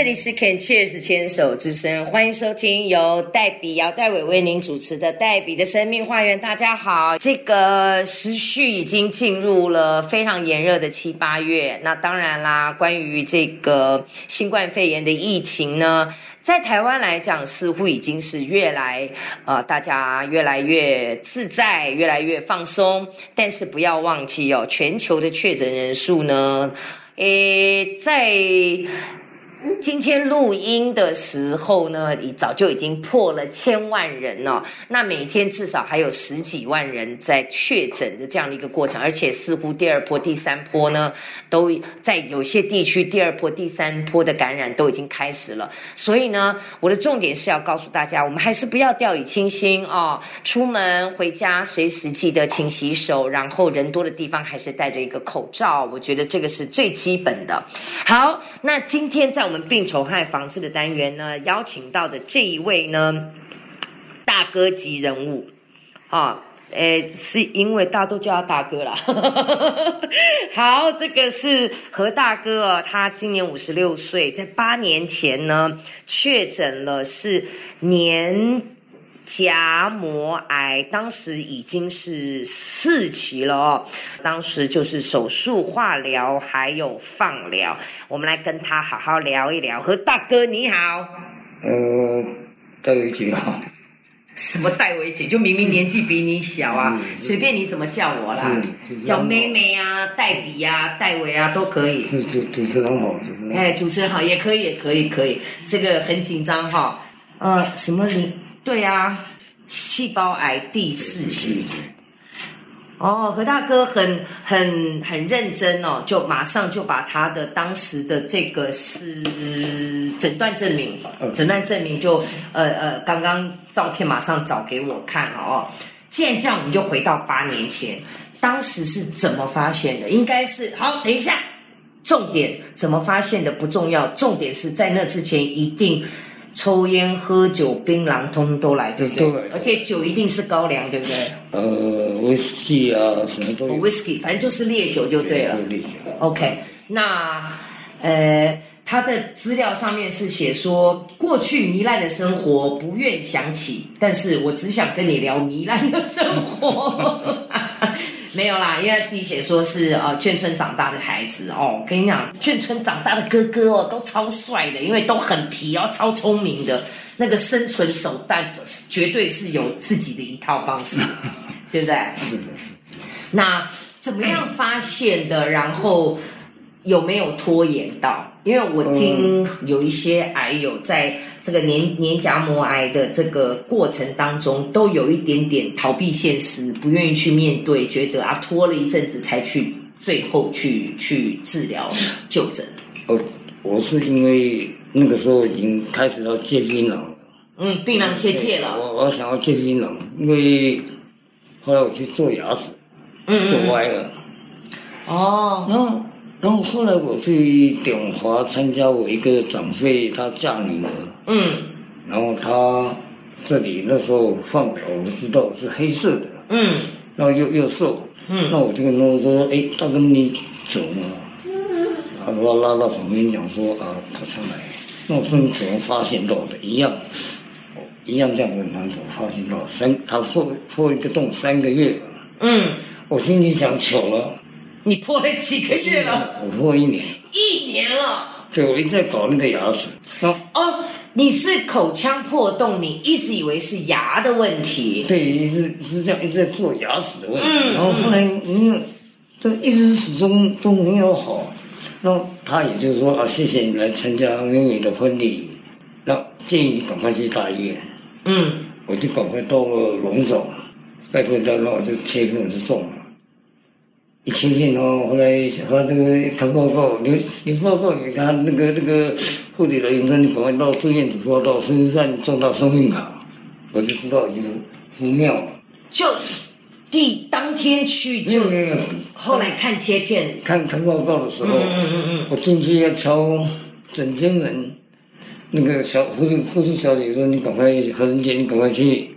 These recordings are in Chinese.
这里是 Can Cheers 牵手之声，欢迎收听由黛比姚黛伟为您主持的《黛比的生命花园》。大家好，这个时序已经进入了非常炎热的七八月。那当然啦，关于这个新冠肺炎的疫情呢，在台湾来讲，似乎已经是越来呃，大家越来越自在，越来越放松。但是不要忘记哦，全球的确诊人数呢，诶，在今天录音的时候呢，已早就已经破了千万人了。那每天至少还有十几万人在确诊的这样的一个过程，而且似乎第二波、第三波呢，都在有些地区第二波、第三波的感染都已经开始了。所以呢，我的重点是要告诉大家，我们还是不要掉以轻心哦。出门回家随时记得勤洗手，然后人多的地方还是戴着一个口罩。我觉得这个是最基本的。好，那今天在我们病虫害防治的单元呢，邀请到的这一位呢，大哥级人物啊。诶，是因为大家都叫他大哥啦。好，这个是何大哥哦，他今年五十六岁，在八年前呢确诊了是年夹膜癌，当时已经是四期了哦，当时就是手术、化疗还有放疗，我们来跟他好好聊一聊。何大哥你好，呃，戴维姐好，什么戴维姐，就明明年纪比你小啊，嗯随便你怎么叫我啦，是是叫妹妹啊、黛比啊、戴维啊都可以。是主主持人好，主持人好。哎，主持人好，也可以，也可以，可以。这个很紧张哈。呃，什么你？对啊，细胞癌第四期。哦，何大哥很很很认真哦，就马上就把他的当时的这个是诊断证明，嗯诊断证明就呃呃，刚刚照片马上找给我看了哦。既然这样，我们就回到八年前，当时是怎么发现的？应该是好，等一下，重点怎么发现的不重要，重点是在那之前一定抽烟、喝酒、槟榔，通通都来，对不对？而且酒一定是高粱，对不对？呃，威士忌啊，什么都哦有。，whisky，反正就是烈酒就对了。OK，那呃，他的资料上面是写说，过去糜烂的生活不愿想起，但是我只想跟你聊糜烂的生活。没有啦，因为他自己写说是呃眷村长大的孩子哦，我跟你讲，眷村长大的哥哥哦都超帅的，因为都很皮哦，超聪明的，那个生存手段绝对是有自己的一套方式，对不对？是的是。那怎么样发现的？然后有没有拖延到？因为我听有一些癌友在这个年年夹膜癌的这个过程当中，都有一点点逃避现实，不愿意去面对，觉得啊拖了一阵子才去最后去去治疗就诊。哦，我是因为那个时候已经开始要戒槟榔了。嗯，槟榔先戒了。我我想要戒槟榔，因为后来我去做牙齿，嗯做嗯歪了。哦，然后，然后后来我去鼎华参加我一个长辈他嫁女儿，嗯。然后他这里那时候放疗，我知道是黑色的，嗯。然后又又瘦，嗯。那我就跟他说：“哎，大哥你怎么了？”然后拉到旁边讲说：“啊，跑上来。”那我说你怎么发现到的？一样，哦一样这样问他怎么发现到？三，他破破一个洞三个月了。嗯，我心里想巧了，你破了几个月了？我破一年，一年了。对我一直在搞那个牙齿，然后哦，你是口腔破洞，你一直以为是牙的问题。对，一直是这样一直在做牙齿的问题，嗯然后后来没有，这一直始终都没有好。那他也就是说啊，谢谢你来参加妹妹的婚礼，那建议你赶快去大医院。嗯我就赶快到了龙总，拜托他，那我就切片我就中了。一切片哦，后来他这个看报告，你你报告你看那个那个护理人员说你赶快到住院组报到，身上中到生命卡，我就知道已经不妙了。就第当天去就没有没有，后来看切片，看看报告的时候，嗯嗯嗯嗯我进去要敲整间门，那个小护士护士小姐说：“你赶快何仁杰，你赶快去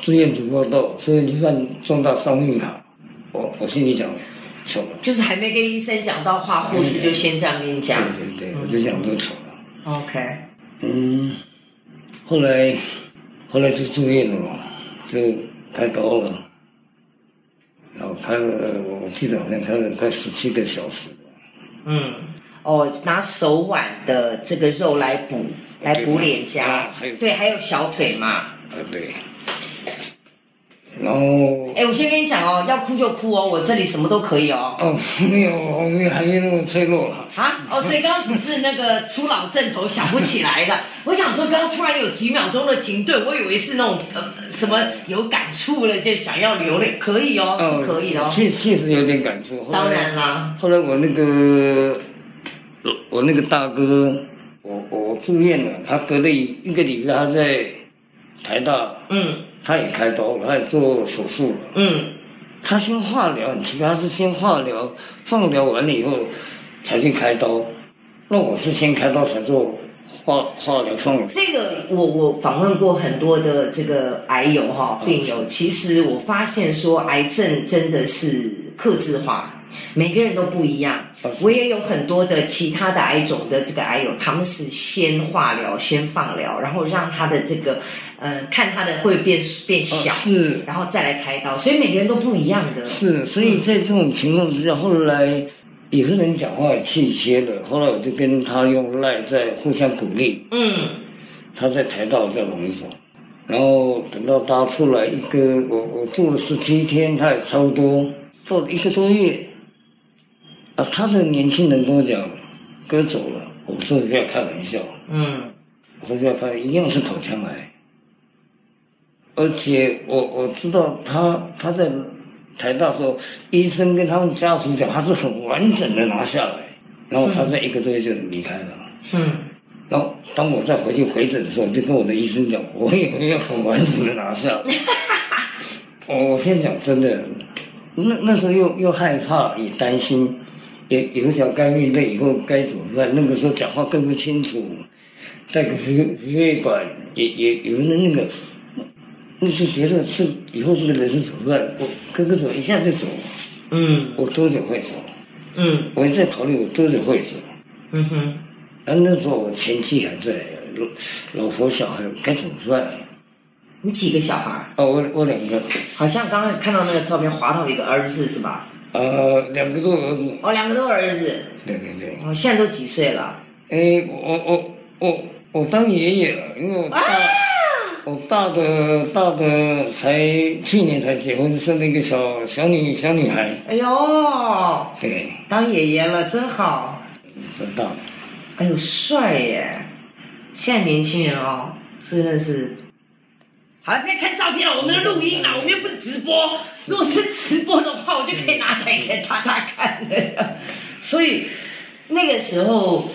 住院组报道，所以你办重大伤病卡。”我我心里讲，丑了。就是还没跟医生讲到话，护士就先这样跟你讲。对对对，我就讲都丑了。OK，嗯，后来后来就住院了嘛，就开刀了，然后开了，我记得好像开了快十七个小时。嗯，哦，拿手腕的这个肉来补，来补脸颊对，还有小腿嘛。啊，对。然后哎，我先跟你讲哦，要哭就哭哦，我这里什么都可以哦。哦，没有，我没有还没那么脆弱了。啊，哦，所以刚刚只是那个初老症头想不起来了。我想说，刚刚突然有几秒钟的停顿，我以为是那种呃什么有感触了，就想要流泪，可以哦，是可以的哦。确确实有点感触。后来当然啦，后来我那个我我那个大哥，我我住院了，他隔了一一个礼拜，他在台大，嗯他也开刀了，他也做手术了。嗯，他先化疗，很奇怪，他是先化疗，放疗完了以后才去开刀。那我是先开刀才做化化疗放疗。这个我我访问过很多的这个癌友哈病友，其实我发现说癌症真的是克制化。每个人都不一样我也有很多的其他的癌种的这个癌友，他们是先化疗、先放疗，然后让他的这个，呃，看他的会变变小，哦是然后再来开刀，所以每个人都不一样的。是，所以在这种情况之下，后来也是能讲话也气些的。后来我就跟他用赖在互相鼓励，嗯他在台大，我在龙总。然后等到他出来一个，我我住了十七天，他也差不多做了一个多月。啊，他的年轻人跟我讲，哥走了，我说不要开玩笑，嗯我说不要开，一样是口腔癌。而且我我知道他他在台大时候，医生跟他们家属讲，他是很完整的拿下来，然后他在一个多月就离开了。嗯然后当我再回去回诊的时候，就跟我的医生讲，我也没有很完整的拿下。我我跟你讲，真的，那那时候又又害怕，也担心，也也不晓得该面对以后该怎么办。那个时候讲话更不清楚，带个鼻鼻胃管也也有的那个，那就觉得这以后这个人是怎么办？我哥哥走一下就走，嗯我多久会走？嗯我在考虑我多久会走。嗯哼，啊，那时候我前妻还在，老老婆小孩该怎么办？你几个小孩？哦，我我两个，好像刚刚看到那个照片，划到一个儿子是吧？呃，两个多儿子。哦，两个多儿子。对对对，哦，现在都几岁了？哎，我我我我当爷爷了，因为我大、我大的大的才去年才结婚，生了一个小小女小女孩，哎呦，对，当爷爷了，真好。真大了。哎呦，帅耶！现在年轻人哦，真的是。好了，不要看照片了，我们的录音啊，我们又不是直播。如果是直播的话，我就可以拿起来给大家看了。所以那个时候，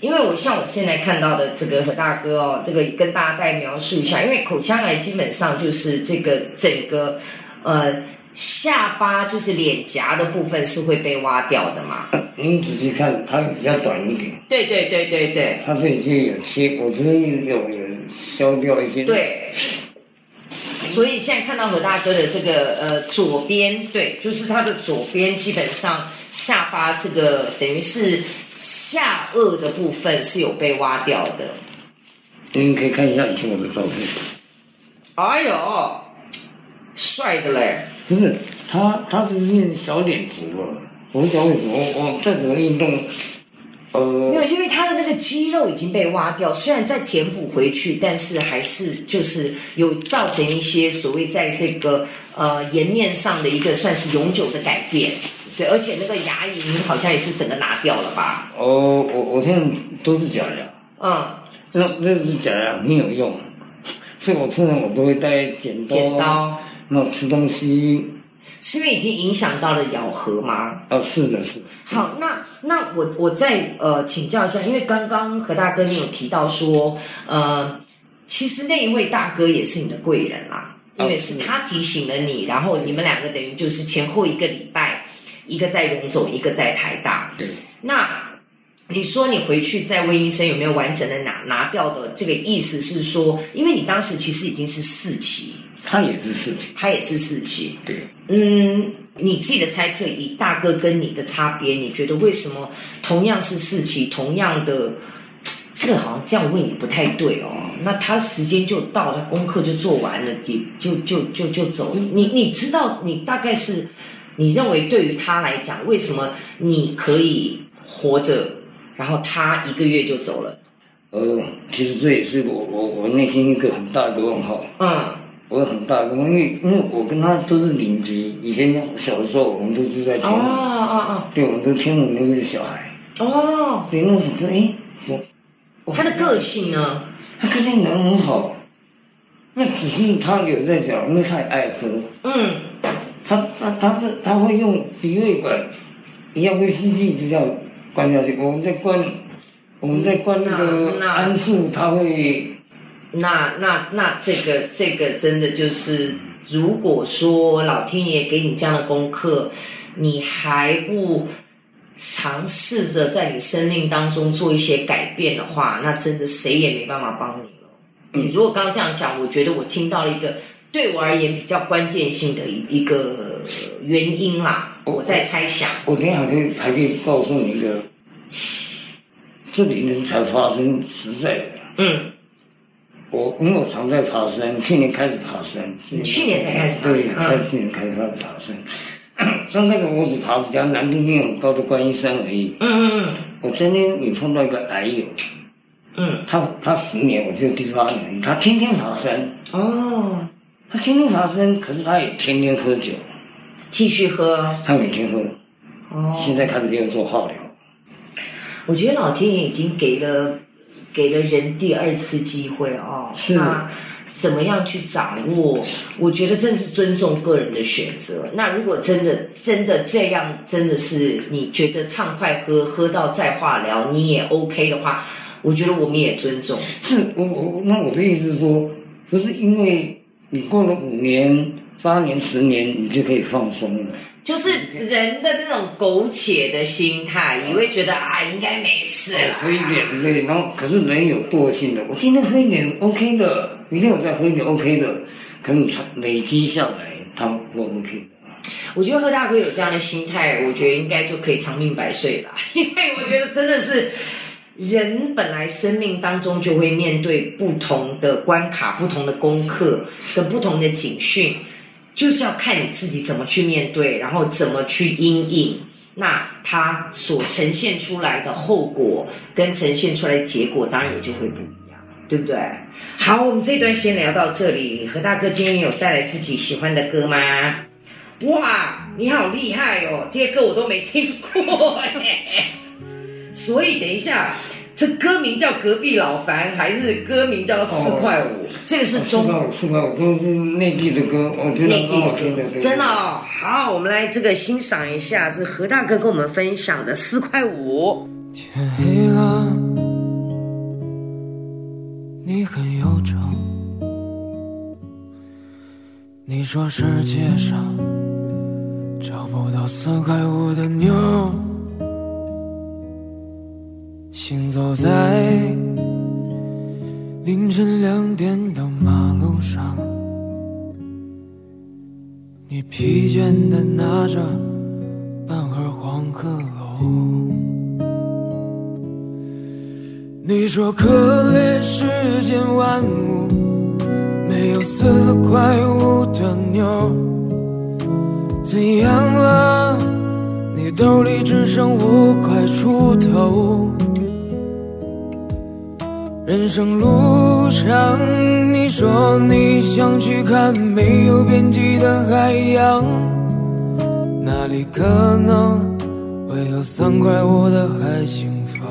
因为我像我现在看到的这个何大哥哦，这个跟大家再描述一下，因为口腔癌基本上就是这个整个呃下巴就是脸颊的部分是会被挖掉的嘛。您仔细看，它比较短一点，对对对对对它这里就有切，我这边有有削掉一些。，对。所以现在看到何大哥的这个呃左边，对，就是他的左边基本上下巴这个等于是下颚的部分是有被挖掉的。你可以看一下以前我的照片。哎呦，帅的嘞！不是他，他是练小脸足了。我不知道为什么，我我再怎么运动，没有，呃，因为他的那个肌肉已经被挖掉，虽然再填补回去，但是还是就是有造成一些所谓在这个呃颜面上的一个算是永久的改变。对，而且那个牙龈好像也是整个拿掉了吧？哦，我我现在都是假牙，嗯，那那是假牙很有用，所以我通常我都会带剪刀，剪刀那种吃东西，是因为已经影响到了咬合吗？啊，是的，是的，好，那那我我再呃请教一下，因为刚刚何大哥你有提到说，呃，其实那一位大哥也是你的贵人啦，因为是他提醒了你，然后你们两个等于就是前后一个礼拜，一个在荣总，一个在台大。对，那你说你回去再问医生有没有完整的拿拿掉的，这个意思是说，因为你当时其实已经是四期，他也是四期，他也是四期，对，嗯，你自己的猜测，以大哥跟你的差别，你觉得为什么同样是四期，同样的，这个好像这样问也不太对哦。那他时间就到了，功课就做完了，就就就就就走。你你知道，你大概是你认为对于他来讲，为什么你可以活着，然后他一个月就走了？呃，其实这也是我我我内心一个很大的问号。嗯我有很大因为因为我跟他都是邻居，以前小时候我们都住在天哦母，哦。对，我们都天母那个小孩，哦。哦，对，那时候说，哎，我他的个性呢？他个性人很好，那只是他有在讲，因为他也爱喝，嗯。他他他是他会用鼻胃管一样威士忌就这样灌下去，我们在灌我们在灌那那个那桉树，他会那那那这个这个真的就是，如果说老天爷给你这样的功课，你还不尝试着在你生命当中做一些改变的话，那真的谁也没办法帮你了。你如果刚刚这样讲，我觉得我听到了一个对我而言比较关键性的一一个原因啦，我在猜想。我等一下还可以还可以告诉你一个，这几年才发生实在的。嗯，我因为我常在爬山，去年开始爬山。你去年才开始爬对，山开去年开始爬山。刚开始我只爬比较难度没有很高的观音山而已。嗯嗯嗯我今天有碰到一个癌友，嗯他他十年，我就第八年，他天天爬山，嗯，哦，他天天爬山，可是他也天天喝酒，继续喝他每天喝，哦。现在开始给我做化疗。我觉得老天爷已经给了给了人第二次机会哦。是那怎么样去掌握？我觉得真是尊重个人的选择。那如果真的真的这样，真的是你觉得畅快喝喝到再化疗你也 OK 的话，我觉得我们也尊重。是我我那我的意思是说，不是因为你过了五年、八年、十年，你就可以放松了。就是人的那种苟且的心态，以为觉得啊应该没事喝一点对，然后可是人有惰性的，我今天喝一点 OK 的，明天我再喝一点 OK 的，可能长累积下来，它不 OK 的。我觉得贺大哥有这样的心态，我觉得应该就可以长命百岁了。因为我觉得真的是人本来生命当中就会面对不同的关卡、不同的功课跟不同的警讯，就是要看你自己怎么去面对，然后怎么去应应。那它所呈现出来的后果跟呈现出来的结果，当然也就会不一样，对不对？好，我们这段先聊到这里。何大哥今天有带来自己喜欢的歌吗？哇，你好厉害哦！这些歌我都没听过。所以等一下，这歌名叫《隔壁老樊》，还是歌名叫《四块五》？这个是中四块五，四块五都是内地的歌，我觉得内地很好听的，的歌，对真的哦。好，我们来这个欣赏一下，是何大哥跟我们分享的《四块五》。天黑了，你很忧愁。你说世界上找不到四块五的妞，行走在凌晨两点的马路上，你疲倦的拿着半盒黄鹤楼。你说可怜世间万物，没有四块五的妞，怎样了？你兜里只剩五块出头。人生路上，你说你想去看没有边际的海洋，那里可能会有三块五的海景房。